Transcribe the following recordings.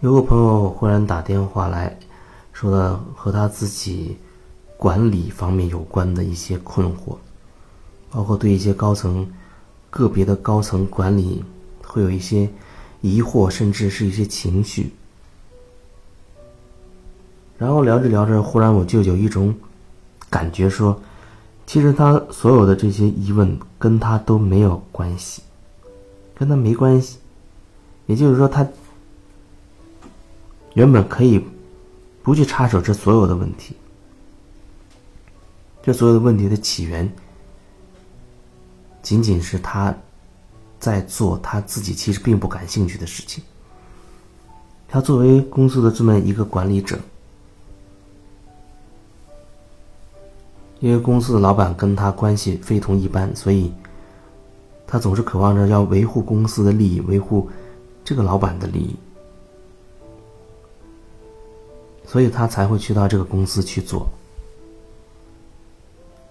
有个朋友忽然打电话来，说的和他自己管理方面有关的一些困惑，包括对一些高层、个别的高层管理会有一些疑惑，甚至是一些情绪。然后聊着聊着，忽然我就有一种感觉，说，其实他所有的这些疑问跟他都没有关系，跟他没关系。也就是说，他。原本可以不去插手这所有的问题，这所有的问题的起源，仅仅是他在做他自己其实并不感兴趣的事情。他作为公司的这么一个管理者，因为公司的老板跟他关系非同一般，所以他总是渴望着要维护公司的利益，维护这个老板的利益。所以他才会去到这个公司去做，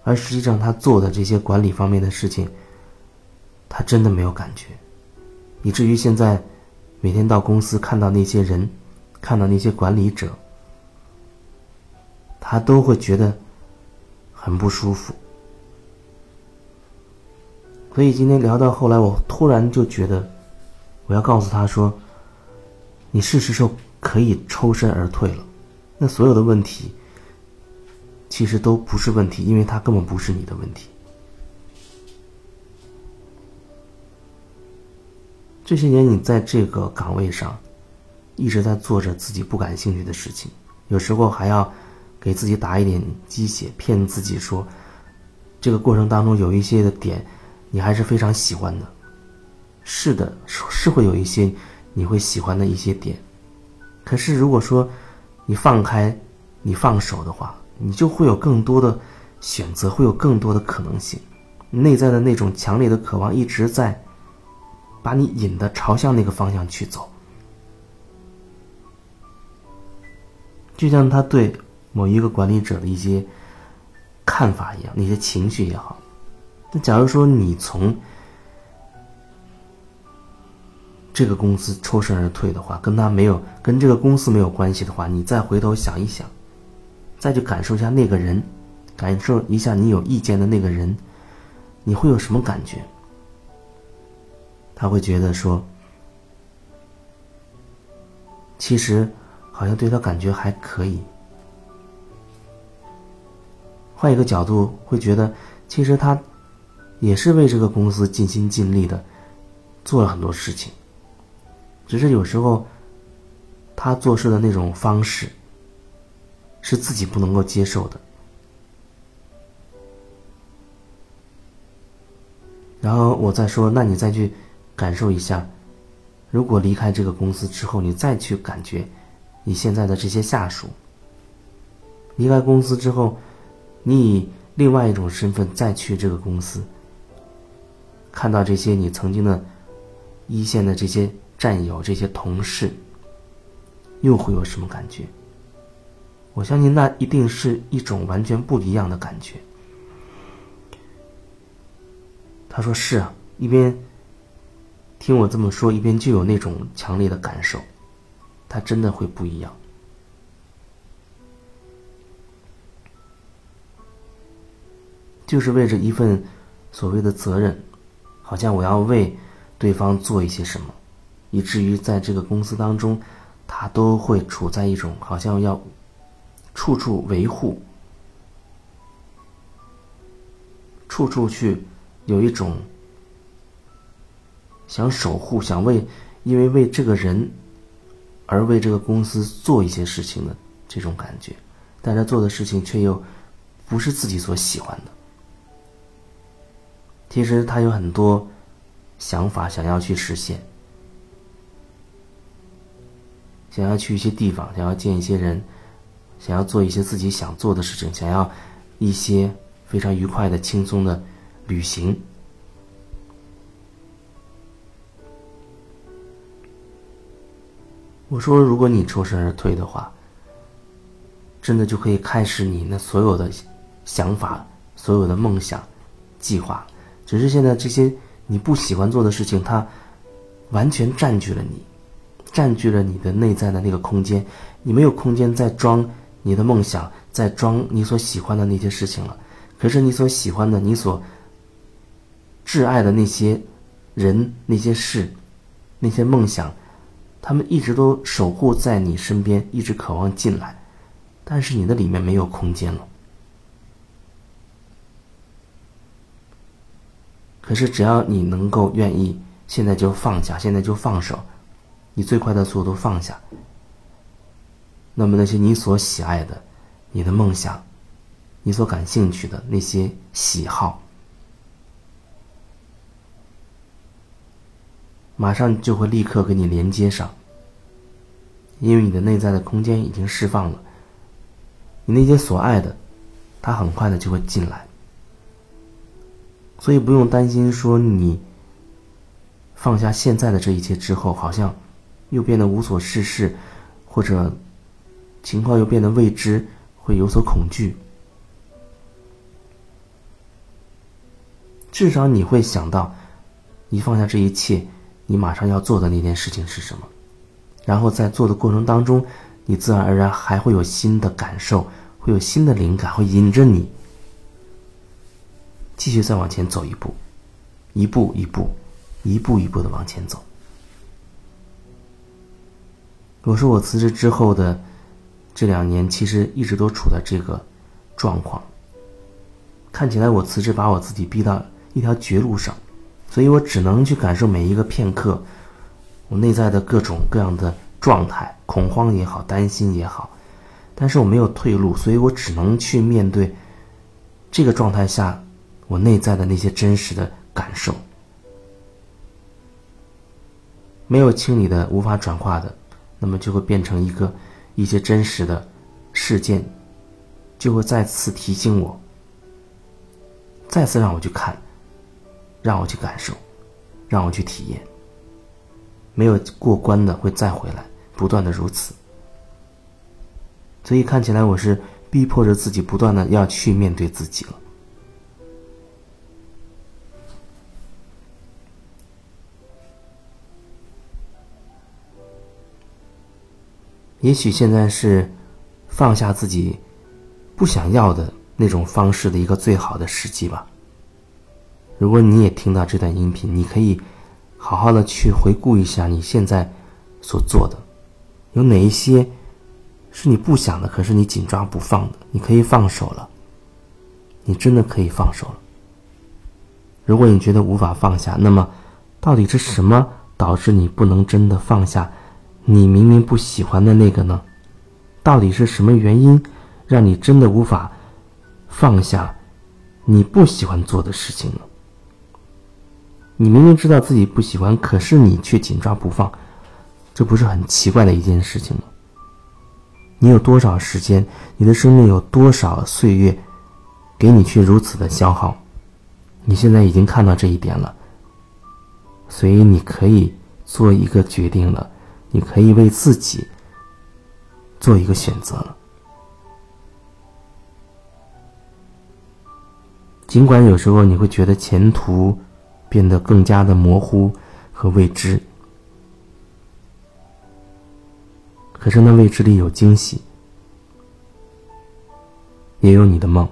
而实际上他做的这些管理方面的事情，他真的没有感觉，以至于现在每天到公司看到那些人，看到那些管理者，他都会觉得很不舒服。所以今天聊到后来，我突然就觉得，我要告诉他说：“你是时候可以抽身而退了。”那所有的问题，其实都不是问题，因为它根本不是你的问题。这些年你在这个岗位上，一直在做着自己不感兴趣的事情，有时候还要给自己打一点鸡血，骗自己说，这个过程当中有一些的点，你还是非常喜欢的。是的，是会有一些你会喜欢的一些点，可是如果说，你放开，你放手的话，你就会有更多的选择，会有更多的可能性。内在的那种强烈的渴望一直在把你引的朝向那个方向去走，就像他对某一个管理者的一些看法一样，那些情绪也好。那假如说你从这个公司抽身而退的话，跟他没有跟这个公司没有关系的话，你再回头想一想，再去感受一下那个人，感受一下你有意见的那个人，你会有什么感觉？他会觉得说，其实好像对他感觉还可以。换一个角度，会觉得其实他也是为这个公司尽心尽力的做了很多事情。只是有时候，他做事的那种方式，是自己不能够接受的。然后我再说，那你再去感受一下，如果离开这个公司之后，你再去感觉你现在的这些下属，离开公司之后，你以另外一种身份再去这个公司，看到这些你曾经的一线的这些。战友这些同事，又会有什么感觉？我相信那一定是一种完全不一样的感觉。他说：“是啊，一边听我这么说，一边就有那种强烈的感受，他真的会不一样，就是为着一份所谓的责任，好像我要为对方做一些什么。”以至于在这个公司当中，他都会处在一种好像要处处维护、处处去有一种想守护、想为因为为这个人而为这个公司做一些事情的这种感觉，但他做的事情却又不是自己所喜欢的。其实他有很多想法想要去实现。想要去一些地方，想要见一些人，想要做一些自己想做的事情，想要一些非常愉快的、轻松的旅行。我说，如果你抽身而退的话，真的就可以开始你那所有的想法、所有的梦想、计划。只是现在这些你不喜欢做的事情，它完全占据了你。占据了你的内在的那个空间，你没有空间再装你的梦想，再装你所喜欢的那些事情了。可是你所喜欢的、你所挚爱的那些人、那些事、那些梦想，他们一直都守护在你身边，一直渴望进来，但是你的里面没有空间了。可是只要你能够愿意，现在就放下，现在就放手，以最快的速度放下，那么那些你所喜爱的、你的梦想、你所感兴趣的那些喜好，马上就会立刻给你连接上，因为你的内在的空间已经释放了，你那些所爱的，它很快的就会进来。所以不用担心，说你放下现在的这一切之后，好像又变得无所事事，或者情况又变得未知，会有所恐惧。至少你会想到，你放下这一切，你马上要做的那件事情是什么，然后在做的过程当中，你自然而然还会有新的感受，会有新的灵感，会引着你。继续再往前走一步，一步一步，一步一步的往前走。我说我辞职之后的这两年，其实一直都处在这个状况。看起来我辞职把我自己逼到一条绝路上，所以我只能去感受每一个片刻，我内在的各种各样的状态，恐慌也好，担心也好，但是我没有退路，所以我只能去面对这个状态下。我内在的那些真实的感受，没有清理的、无法转化的，那么就会变成一个一些真实的事件，就会再次提醒我，再次让我去看，让我去感受，让我去体验。没有过关的会再回来，不断的如此。所以看起来我是逼迫着自己，不断的要去面对自己了。也许现在是放下自己不想要的那种方式的一个最好的时机吧。如果你也听到这段音频，你可以好好的去回顾一下你现在所做的，有哪一些是你不想的，可是你紧抓不放的，你可以放手了。你真的可以放手了。如果你觉得无法放下，那么到底是什么导致你不能真的放下？你明明不喜欢的那个呢？到底是什么原因，让你真的无法放下你不喜欢做的事情呢？你明明知道自己不喜欢，可是你却紧抓不放，这不是很奇怪的一件事情吗？你有多少时间？你的生命有多少岁月，给你去如此的消耗？你现在已经看到这一点了，所以你可以做一个决定了。你可以为自己做一个选择。尽管有时候你会觉得前途变得更加的模糊和未知，可是那未知里有惊喜，也有你的梦。